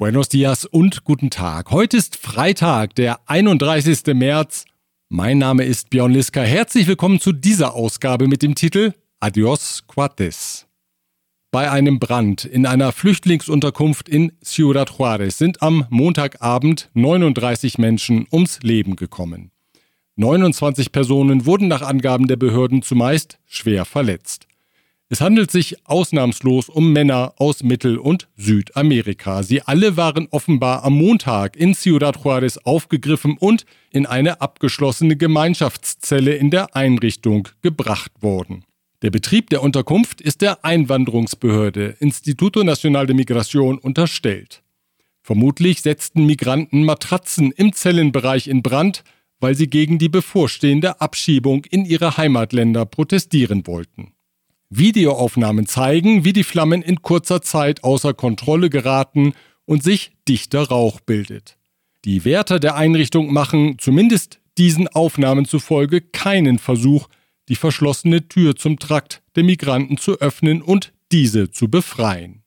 Buenos dias und guten Tag. Heute ist Freitag, der 31. März. Mein Name ist Björn Liska. Herzlich willkommen zu dieser Ausgabe mit dem Titel Adios Cuates. Bei einem Brand in einer Flüchtlingsunterkunft in Ciudad Juárez sind am Montagabend 39 Menschen ums Leben gekommen. 29 Personen wurden nach Angaben der Behörden zumeist schwer verletzt. Es handelt sich ausnahmslos um Männer aus Mittel- und Südamerika. Sie alle waren offenbar am Montag in Ciudad Juárez aufgegriffen und in eine abgeschlossene Gemeinschaftszelle in der Einrichtung gebracht worden. Der Betrieb der Unterkunft ist der Einwanderungsbehörde Instituto Nacional de Migración unterstellt. Vermutlich setzten Migranten Matratzen im Zellenbereich in Brand, weil sie gegen die bevorstehende Abschiebung in ihre Heimatländer protestieren wollten. Videoaufnahmen zeigen, wie die Flammen in kurzer Zeit außer Kontrolle geraten und sich dichter Rauch bildet. Die Wärter der Einrichtung machen, zumindest diesen Aufnahmen zufolge, keinen Versuch, die verschlossene Tür zum Trakt der Migranten zu öffnen und diese zu befreien.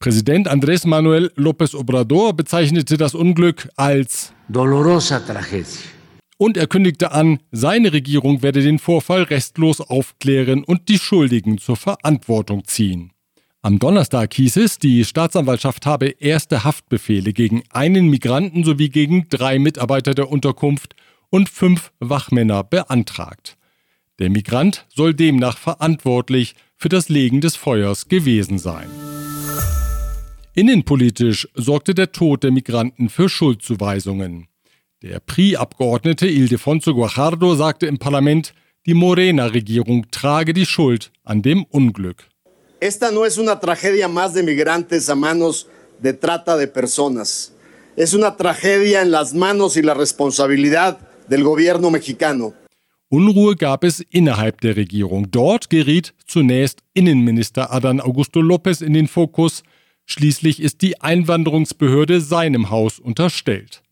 Präsident Andrés Manuel López Obrador bezeichnete das Unglück als dolorosa tragedia und er kündigte an, seine Regierung werde den Vorfall restlos aufklären und die Schuldigen zur Verantwortung ziehen. Am Donnerstag hieß es, die Staatsanwaltschaft habe erste Haftbefehle gegen einen Migranten sowie gegen drei Mitarbeiter der Unterkunft und fünf Wachmänner beantragt. Der Migrant soll demnach verantwortlich für das Legen des Feuers gewesen sein. Innenpolitisch sorgte der Tod der Migranten für Schuldzuweisungen. Der PRI-Abgeordnete Ildefonso Guajardo sagte im Parlament, die Morena-Regierung trage die Schuld an dem Unglück. Esta no es una tragedia más de migrantes a manos de trata de personas. Es una tragedia en las manos y la responsabilidad del gobierno mexicano. Unruhe gab es innerhalb der Regierung. Dort geriet zunächst Innenminister Adán Augusto López in den Fokus. Schließlich ist die Einwanderungsbehörde seinem Haus unterstellt.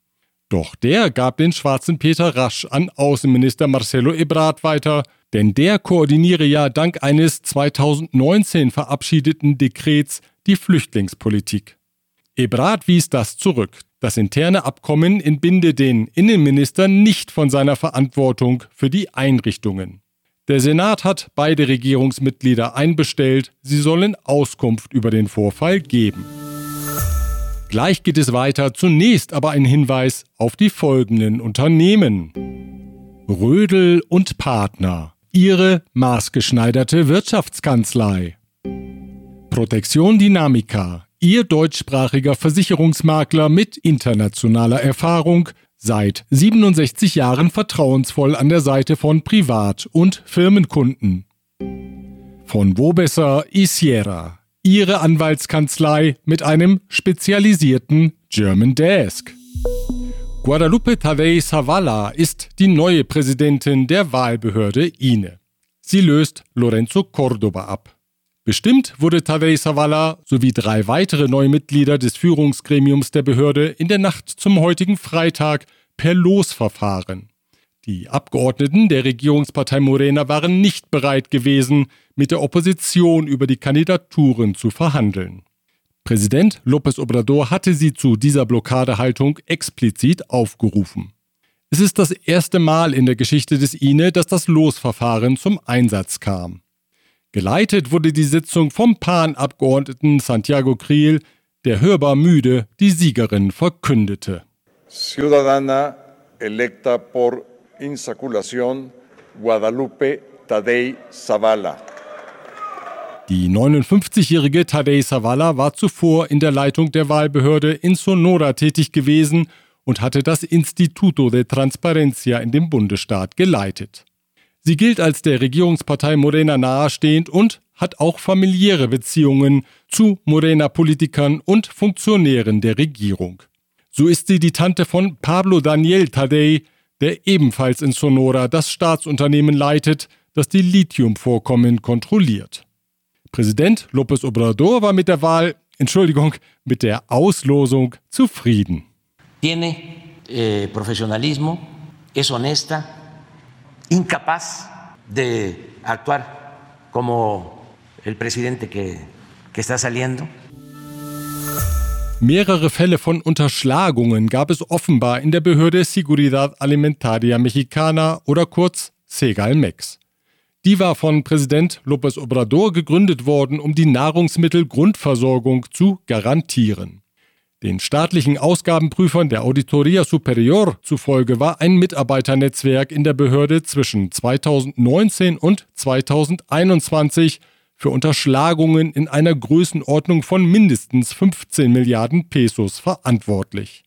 Doch der gab den schwarzen Peter rasch an Außenminister Marcelo Ebrard weiter, denn der koordiniere ja dank eines 2019 verabschiedeten Dekrets die Flüchtlingspolitik. Ebrard wies das zurück. Das interne Abkommen entbinde den Innenminister nicht von seiner Verantwortung für die Einrichtungen. Der Senat hat beide Regierungsmitglieder einbestellt, sie sollen Auskunft über den Vorfall geben. Gleich geht es weiter, zunächst aber ein Hinweis auf die folgenden Unternehmen. Rödel und Partner, ihre maßgeschneiderte Wirtschaftskanzlei. Protection Dynamica, ihr deutschsprachiger Versicherungsmakler mit internationaler Erfahrung, seit 67 Jahren vertrauensvoll an der Seite von Privat- und Firmenkunden. Von Wobesser Isiera, ihre Anwaltskanzlei mit einem spezialisierten German Desk. Guadalupe Tadei Zavala ist die neue Präsidentin der Wahlbehörde INE. Sie löst Lorenzo Cordoba ab. Bestimmt wurde Tadei Zavala sowie drei weitere neue Mitglieder des Führungsgremiums der Behörde in der Nacht zum heutigen Freitag per Losverfahren. Die Abgeordneten der Regierungspartei Morena waren nicht bereit gewesen, mit der Opposition über die Kandidaturen zu verhandeln. Präsident López Obrador hatte sie zu dieser Blockadehaltung explizit aufgerufen. Es ist das erste Mal in der Geschichte des INE, dass das Losverfahren zum Einsatz kam. Geleitet wurde die Sitzung vom PAN-Abgeordneten Santiago Kriel, der hörbar müde die Siegerin verkündete. Ciudadana electa por Insaculación Guadalupe Tadei Zavala. Die 59-jährige Tadei Zavala war zuvor in der Leitung der Wahlbehörde in Sonora tätig gewesen und hatte das Instituto de Transparencia in dem Bundesstaat geleitet. Sie gilt als der Regierungspartei Morena nahestehend und hat auch familiäre Beziehungen zu Morena-Politikern und Funktionären der Regierung. So ist sie die Tante von Pablo Daniel Tadei, der ebenfalls in Sonora das Staatsunternehmen leitet, das die Lithiumvorkommen kontrolliert. Präsident López Obrador war mit der Wahl, Entschuldigung, mit der Auslosung zufrieden. Tiene eh, profesionalismo, es honesta, incapaz de actuar como el presidente que, que está saliendo. Mehrere Fälle von Unterschlagungen gab es offenbar in der Behörde Seguridad Alimentaria Mexicana oder kurz Segalmex. Die war von Präsident López Obrador gegründet worden, um die Nahrungsmittelgrundversorgung zu garantieren. Den staatlichen Ausgabenprüfern der Auditoria Superior zufolge war ein Mitarbeiternetzwerk in der Behörde zwischen 2019 und 2021 für Unterschlagungen in einer Größenordnung von mindestens 15 Milliarden Pesos verantwortlich.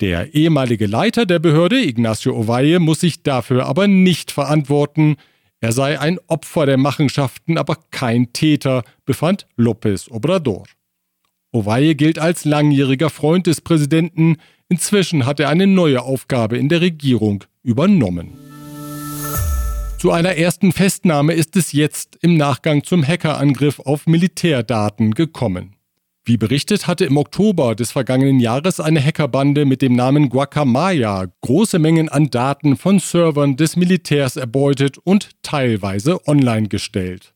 Der ehemalige Leiter der Behörde, Ignacio Ovalle, muss sich dafür aber nicht verantworten. Er sei ein Opfer der Machenschaften, aber kein Täter, befand López Obrador. Ovalle gilt als langjähriger Freund des Präsidenten. Inzwischen hat er eine neue Aufgabe in der Regierung übernommen. Zu einer ersten Festnahme ist es jetzt im Nachgang zum Hackerangriff auf Militärdaten gekommen. Wie berichtet hatte im Oktober des vergangenen Jahres eine Hackerbande mit dem Namen Guacamaya große Mengen an Daten von Servern des Militärs erbeutet und teilweise online gestellt.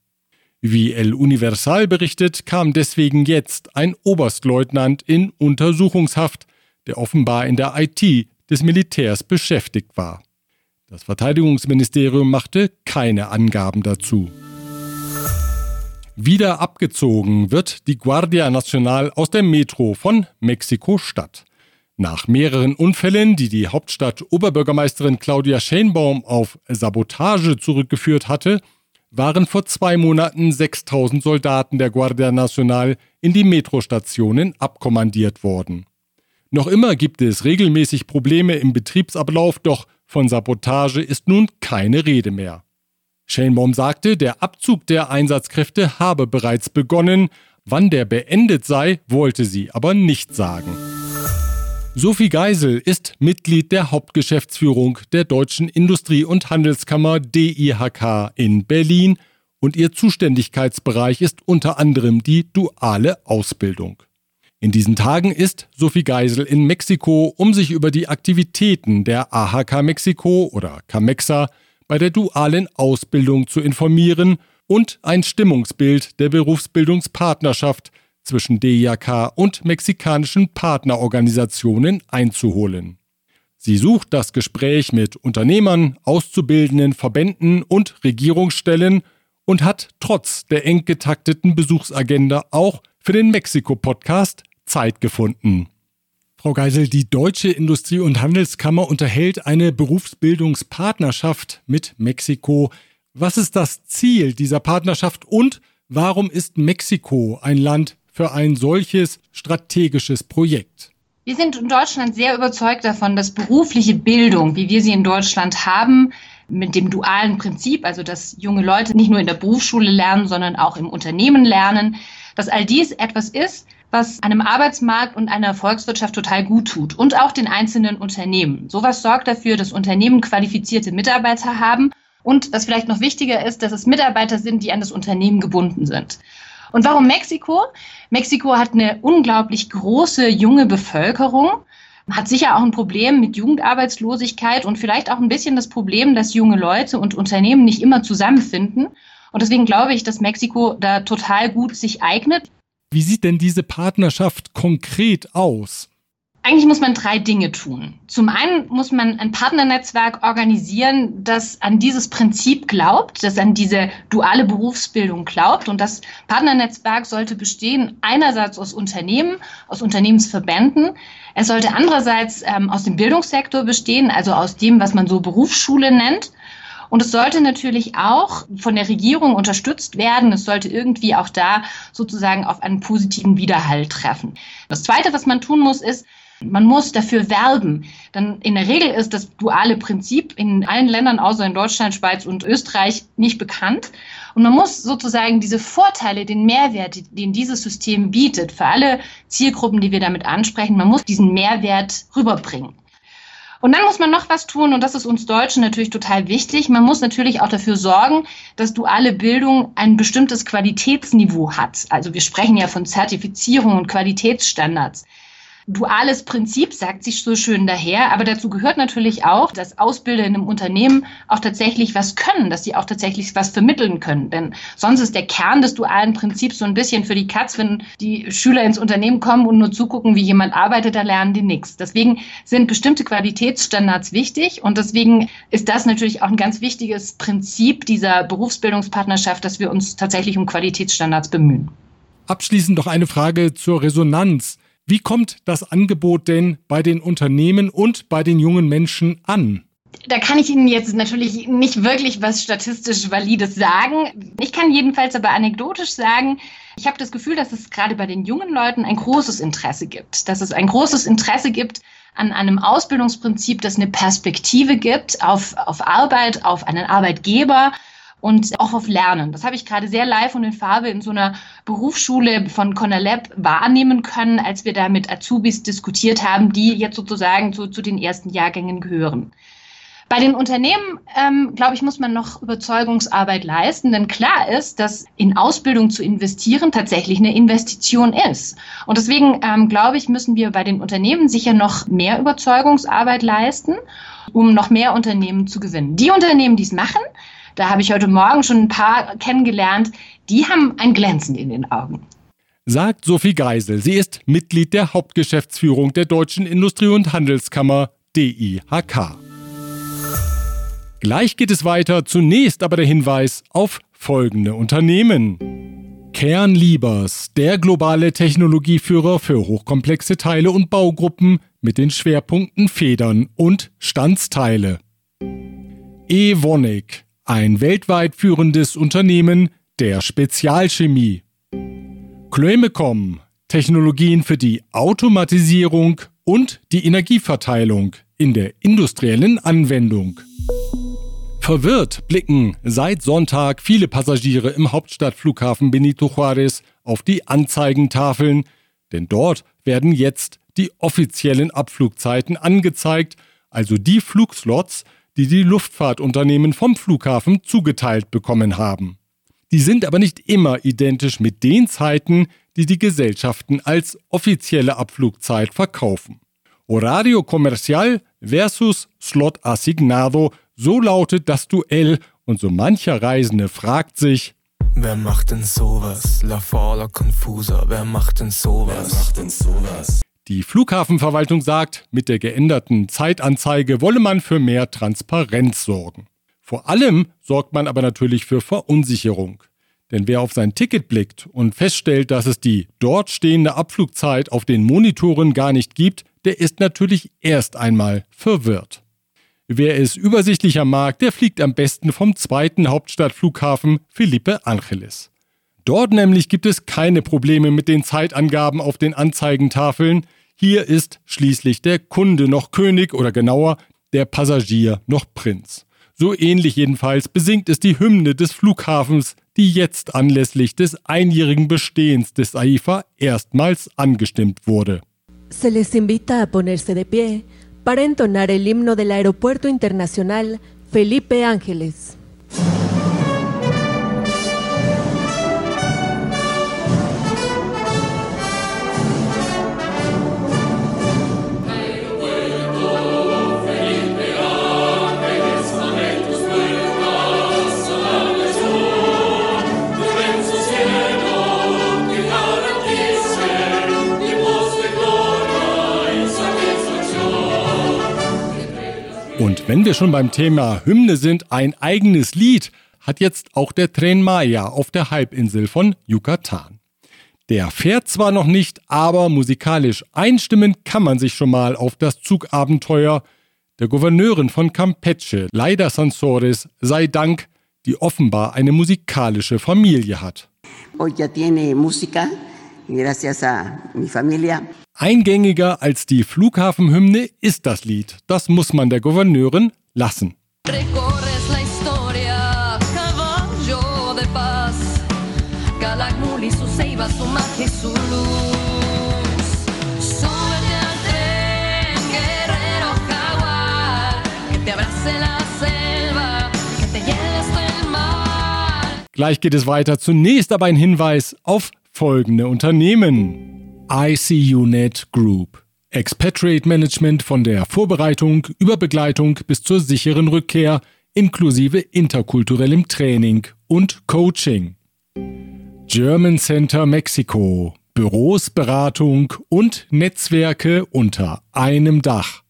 Wie El Universal berichtet, kam deswegen jetzt ein Oberstleutnant in Untersuchungshaft, der offenbar in der IT des Militärs beschäftigt war. Das Verteidigungsministerium machte keine Angaben dazu. Wieder abgezogen wird die Guardia Nacional aus der Metro von Mexiko-Stadt. Nach mehreren Unfällen, die die Hauptstadt Oberbürgermeisterin Claudia Schenbaum auf Sabotage zurückgeführt hatte, waren vor zwei Monaten 6000 Soldaten der Guardia Nacional in die Metrostationen abkommandiert worden. Noch immer gibt es regelmäßig Probleme im Betriebsablauf, doch von Sabotage ist nun keine Rede mehr. Schellenbaum sagte, der Abzug der Einsatzkräfte habe bereits begonnen, wann der beendet sei, wollte sie aber nicht sagen. Sophie Geisel ist Mitglied der Hauptgeschäftsführung der Deutschen Industrie- und Handelskammer DIHK in Berlin und ihr Zuständigkeitsbereich ist unter anderem die duale Ausbildung. In diesen Tagen ist Sophie Geisel in Mexiko, um sich über die Aktivitäten der AHK Mexiko oder CAMEXA bei der dualen Ausbildung zu informieren und ein Stimmungsbild der Berufsbildungspartnerschaft zwischen DIAK und mexikanischen Partnerorganisationen einzuholen. Sie sucht das Gespräch mit Unternehmern, Auszubildenden, Verbänden und Regierungsstellen und hat trotz der eng getakteten Besuchsagenda auch für den Mexiko-Podcast Zeit gefunden. Frau Geisel, die Deutsche Industrie- und Handelskammer unterhält eine Berufsbildungspartnerschaft mit Mexiko. Was ist das Ziel dieser Partnerschaft und warum ist Mexiko ein Land für ein solches strategisches Projekt? Wir sind in Deutschland sehr überzeugt davon, dass berufliche Bildung, wie wir sie in Deutschland haben, mit dem dualen Prinzip, also dass junge Leute nicht nur in der Berufsschule lernen, sondern auch im Unternehmen lernen, dass all dies etwas ist, was einem Arbeitsmarkt und einer Volkswirtschaft total gut tut und auch den einzelnen Unternehmen. Sowas sorgt dafür, dass Unternehmen qualifizierte Mitarbeiter haben und was vielleicht noch wichtiger ist, dass es Mitarbeiter sind, die an das Unternehmen gebunden sind. Und warum Mexiko? Mexiko hat eine unglaublich große junge Bevölkerung, hat sicher auch ein Problem mit Jugendarbeitslosigkeit und vielleicht auch ein bisschen das Problem, dass junge Leute und Unternehmen nicht immer zusammenfinden. Und deswegen glaube ich, dass Mexiko da total gut sich eignet. Wie sieht denn diese Partnerschaft konkret aus? Eigentlich muss man drei Dinge tun. Zum einen muss man ein Partnernetzwerk organisieren, das an dieses Prinzip glaubt, das an diese duale Berufsbildung glaubt. Und das Partnernetzwerk sollte bestehen einerseits aus Unternehmen, aus Unternehmensverbänden. Es sollte andererseits ähm, aus dem Bildungssektor bestehen, also aus dem, was man so Berufsschule nennt. Und es sollte natürlich auch von der Regierung unterstützt werden. Es sollte irgendwie auch da sozusagen auf einen positiven Widerhall treffen. Das Zweite, was man tun muss, ist, man muss dafür werben. Denn in der Regel ist das duale Prinzip in allen Ländern außer in Deutschland, Schweiz und Österreich nicht bekannt. Und man muss sozusagen diese Vorteile, den Mehrwert, den dieses System bietet, für alle Zielgruppen, die wir damit ansprechen, man muss diesen Mehrwert rüberbringen. Und dann muss man noch was tun, und das ist uns Deutschen natürlich total wichtig. Man muss natürlich auch dafür sorgen, dass duale Bildung ein bestimmtes Qualitätsniveau hat. Also wir sprechen ja von Zertifizierung und Qualitätsstandards. Duales Prinzip, sagt sich so schön daher, aber dazu gehört natürlich auch, dass Ausbilder in einem Unternehmen auch tatsächlich was können, dass sie auch tatsächlich was vermitteln können. Denn sonst ist der Kern des dualen Prinzips so ein bisschen für die Katz, wenn die Schüler ins Unternehmen kommen und nur zugucken, wie jemand arbeitet, da lernen die nichts. Deswegen sind bestimmte Qualitätsstandards wichtig und deswegen ist das natürlich auch ein ganz wichtiges Prinzip dieser Berufsbildungspartnerschaft, dass wir uns tatsächlich um Qualitätsstandards bemühen. Abschließend noch eine Frage zur Resonanz. Wie kommt das Angebot denn bei den Unternehmen und bei den jungen Menschen an? Da kann ich Ihnen jetzt natürlich nicht wirklich was statistisch Valides sagen. Ich kann jedenfalls aber anekdotisch sagen, ich habe das Gefühl, dass es gerade bei den jungen Leuten ein großes Interesse gibt. Dass es ein großes Interesse gibt an einem Ausbildungsprinzip, das eine Perspektive gibt auf, auf Arbeit, auf einen Arbeitgeber und auch auf Lernen. Das habe ich gerade sehr live und in Farbe in so einer Berufsschule von Conalab wahrnehmen können, als wir da mit Azubis diskutiert haben, die jetzt sozusagen zu, zu den ersten Jahrgängen gehören. Bei den Unternehmen, ähm, glaube ich, muss man noch Überzeugungsarbeit leisten, denn klar ist, dass in Ausbildung zu investieren tatsächlich eine Investition ist. Und deswegen, ähm, glaube ich, müssen wir bei den Unternehmen sicher noch mehr Überzeugungsarbeit leisten, um noch mehr Unternehmen zu gewinnen. Die Unternehmen, die es machen, da habe ich heute Morgen schon ein paar kennengelernt, die haben ein Glänzen in den Augen. Sagt Sophie Geisel. Sie ist Mitglied der Hauptgeschäftsführung der Deutschen Industrie- und Handelskammer DIHK. Gleich geht es weiter, zunächst aber der Hinweis auf folgende Unternehmen. Kernliebers, der globale Technologieführer für hochkomplexe Teile und Baugruppen mit den Schwerpunkten Federn und Standsteile. Evonik, ein weltweit führendes Unternehmen der Spezialchemie. Klömecom, Technologien für die Automatisierung und die Energieverteilung in der industriellen Anwendung. Verwirrt blicken seit Sonntag viele Passagiere im Hauptstadtflughafen Benito Juárez auf die Anzeigentafeln, denn dort werden jetzt die offiziellen Abflugzeiten angezeigt, also die Flugslots, die die Luftfahrtunternehmen vom Flughafen zugeteilt bekommen haben. Die sind aber nicht immer identisch mit den Zeiten, die die Gesellschaften als offizielle Abflugzeit verkaufen. Horario Comercial versus Slot Asignado, so lautet das Duell und so mancher Reisende fragt sich, Wer macht denn sowas? La Fala Confusa, wer macht denn sowas? Wer macht denn sowas? Die Flughafenverwaltung sagt, mit der geänderten Zeitanzeige wolle man für mehr Transparenz sorgen. Vor allem sorgt man aber natürlich für Verunsicherung. Denn wer auf sein Ticket blickt und feststellt, dass es die dort stehende Abflugzeit auf den Monitoren gar nicht gibt, der ist natürlich erst einmal verwirrt. Wer es übersichtlicher mag, der fliegt am besten vom zweiten Hauptstadtflughafen Felipe Angeles. Dort nämlich gibt es keine Probleme mit den Zeitangaben auf den Anzeigentafeln. Hier ist schließlich der Kunde noch König oder genauer der Passagier noch Prinz. So ähnlich jedenfalls besingt es die Hymne des Flughafens, die jetzt anlässlich des einjährigen Bestehens des AIFA erstmals angestimmt wurde. Se les invita a ponerse de pie para entonar el himno del Aeropuerto Internacional Felipe Ángeles. Und wenn wir schon beim Thema Hymne sind, ein eigenes Lied hat jetzt auch der Tren Maya auf der Halbinsel von Yucatan. Der fährt zwar noch nicht, aber musikalisch einstimmen kann man sich schon mal auf das Zugabenteuer der Gouverneurin von Campeche, Leida Sansores, sei Dank, die offenbar eine musikalische Familie hat. Hoy ya tiene música, gracias a mi familia. Eingängiger als die Flughafenhymne ist das Lied. Das muss man der Gouverneurin lassen. Gleich geht es weiter. Zunächst aber ein Hinweis auf folgende Unternehmen. ICUNet Group. Expatriate Management von der Vorbereitung über Begleitung bis zur sicheren Rückkehr inklusive interkulturellem Training und Coaching. German Center Mexiko. Büros, Beratung und Netzwerke unter einem Dach.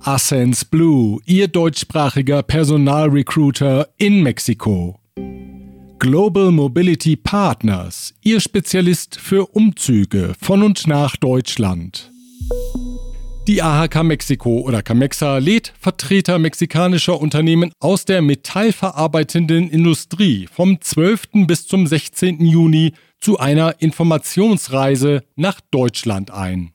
Ascens Blue, Ihr deutschsprachiger Personalrecruiter in Mexiko. Global Mobility Partners, Ihr Spezialist für Umzüge von und nach Deutschland. Die AHK Mexiko oder Camexa lädt Vertreter mexikanischer Unternehmen aus der metallverarbeitenden Industrie vom 12. bis zum 16. Juni zu einer Informationsreise nach Deutschland ein.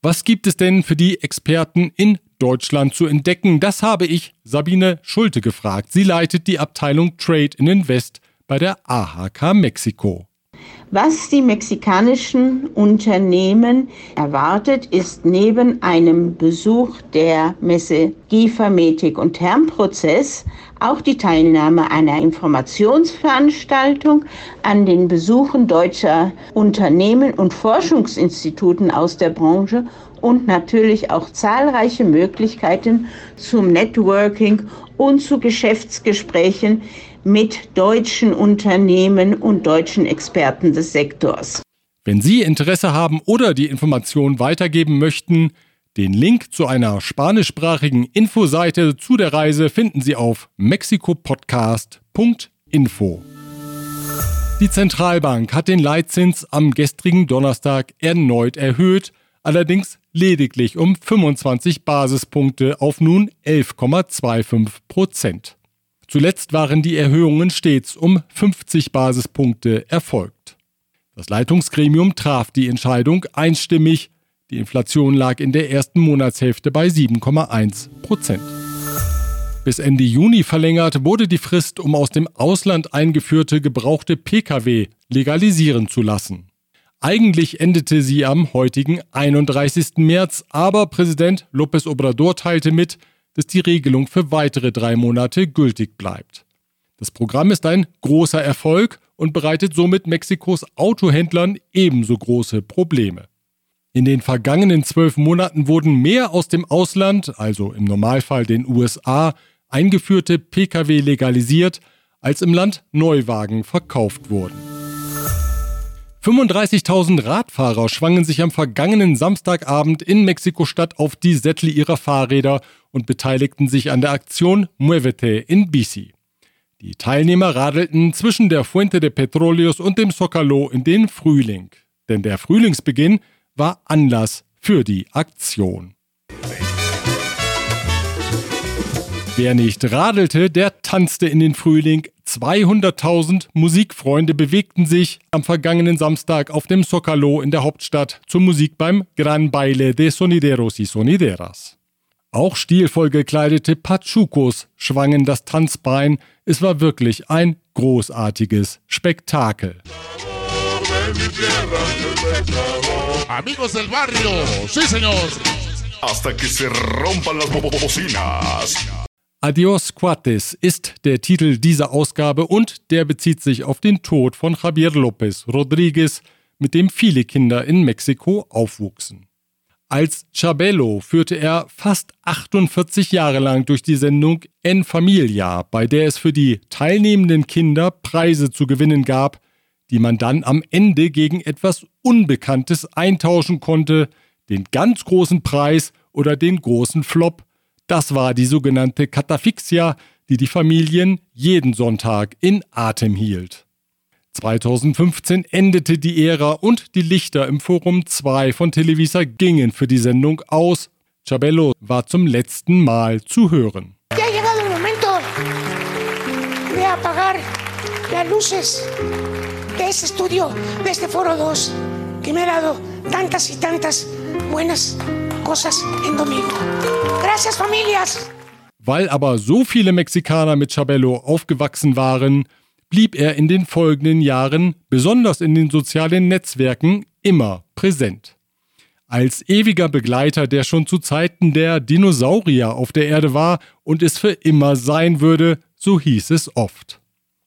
Was gibt es denn für die Experten in Deutschland zu entdecken? Das habe ich Sabine Schulte gefragt. Sie leitet die Abteilung Trade in Invest bei der AHK Mexiko. Was die mexikanischen Unternehmen erwartet, ist neben einem Besuch der Messe Giefermetik und Thermprozess auch die Teilnahme einer Informationsveranstaltung an den Besuchen deutscher Unternehmen und Forschungsinstituten aus der Branche und natürlich auch zahlreiche Möglichkeiten zum Networking und zu Geschäftsgesprächen mit deutschen Unternehmen und deutschen Experten des Sektors. Wenn Sie Interesse haben oder die Information weitergeben möchten, den Link zu einer spanischsprachigen Infoseite zu der Reise finden Sie auf mexikopodcast.info. Die Zentralbank hat den Leitzins am gestrigen Donnerstag erneut erhöht, allerdings lediglich um 25 Basispunkte auf nun 11,25 Prozent. Zuletzt waren die Erhöhungen stets um 50 Basispunkte erfolgt. Das Leitungsgremium traf die Entscheidung einstimmig. Die Inflation lag in der ersten Monatshälfte bei 7,1 Prozent. Bis Ende Juni verlängert wurde die Frist, um aus dem Ausland eingeführte gebrauchte Pkw legalisieren zu lassen. Eigentlich endete sie am heutigen 31. März, aber Präsident López Obrador teilte mit, dass die Regelung für weitere drei Monate gültig bleibt. Das Programm ist ein großer Erfolg und bereitet somit Mexikos Autohändlern ebenso große Probleme. In den vergangenen zwölf Monaten wurden mehr aus dem Ausland, also im Normalfall den USA, eingeführte Pkw legalisiert, als im Land Neuwagen verkauft wurden. 35.000 Radfahrer schwangen sich am vergangenen Samstagabend in Mexiko-Stadt auf die Sättel ihrer Fahrräder und beteiligten sich an der Aktion Muévete in Bici. Die Teilnehmer radelten zwischen der Fuente de Petroleos und dem Zocalo in den Frühling. Denn der Frühlingsbeginn war Anlass für die Aktion. Wer nicht radelte, der tanzte in den Frühling. 200.000 Musikfreunde bewegten sich am vergangenen Samstag auf dem Zocalo in der Hauptstadt zur Musik beim Gran Baile de Sonideros y Sonideras. Auch stilvoll gekleidete Pachucos schwangen das Tanzbein. Es war wirklich ein großartiges Spektakel. Amigos del barrio, sí señor. Hasta que se rompan las bocinas. Adios Cuates ist der Titel dieser Ausgabe und der bezieht sich auf den Tod von Javier López Rodríguez, mit dem viele Kinder in Mexiko aufwuchsen. Als Chabelo führte er fast 48 Jahre lang durch die Sendung En Familia, bei der es für die teilnehmenden Kinder Preise zu gewinnen gab, die man dann am Ende gegen etwas Unbekanntes eintauschen konnte, den ganz großen Preis oder den großen Flop, das war die sogenannte Katafixia, die die Familien jeden Sonntag in Atem hielt. 2015 endete die Ära und die Lichter im Forum 2 von Televisa gingen für die Sendung aus. Chabello war zum letzten Mal zu hören. Ya ha llegado el momento de apagar las luces de este estudio, de este Foro 2, que me ha dado tantas y tantas buenas cosas en domingo. Gracias, familias. Weil aber so viele Mexikaner mit Chabello aufgewachsen waren, blieb er in den folgenden Jahren, besonders in den sozialen Netzwerken, immer präsent. Als ewiger Begleiter, der schon zu Zeiten der Dinosaurier auf der Erde war und es für immer sein würde, so hieß es oft.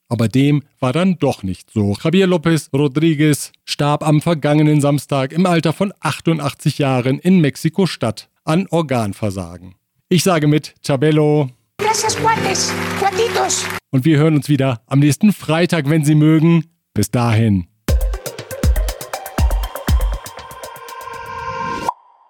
Aber dem war dann doch nicht so. Javier López Rodríguez starb am vergangenen Samstag im Alter von 88 Jahren in Mexiko-Stadt an Organversagen. Ich sage mit Chabelo. Gracias, Juanes, Juanitos und wir hören uns wieder am nächsten Freitag, wenn Sie mögen. Bis dahin.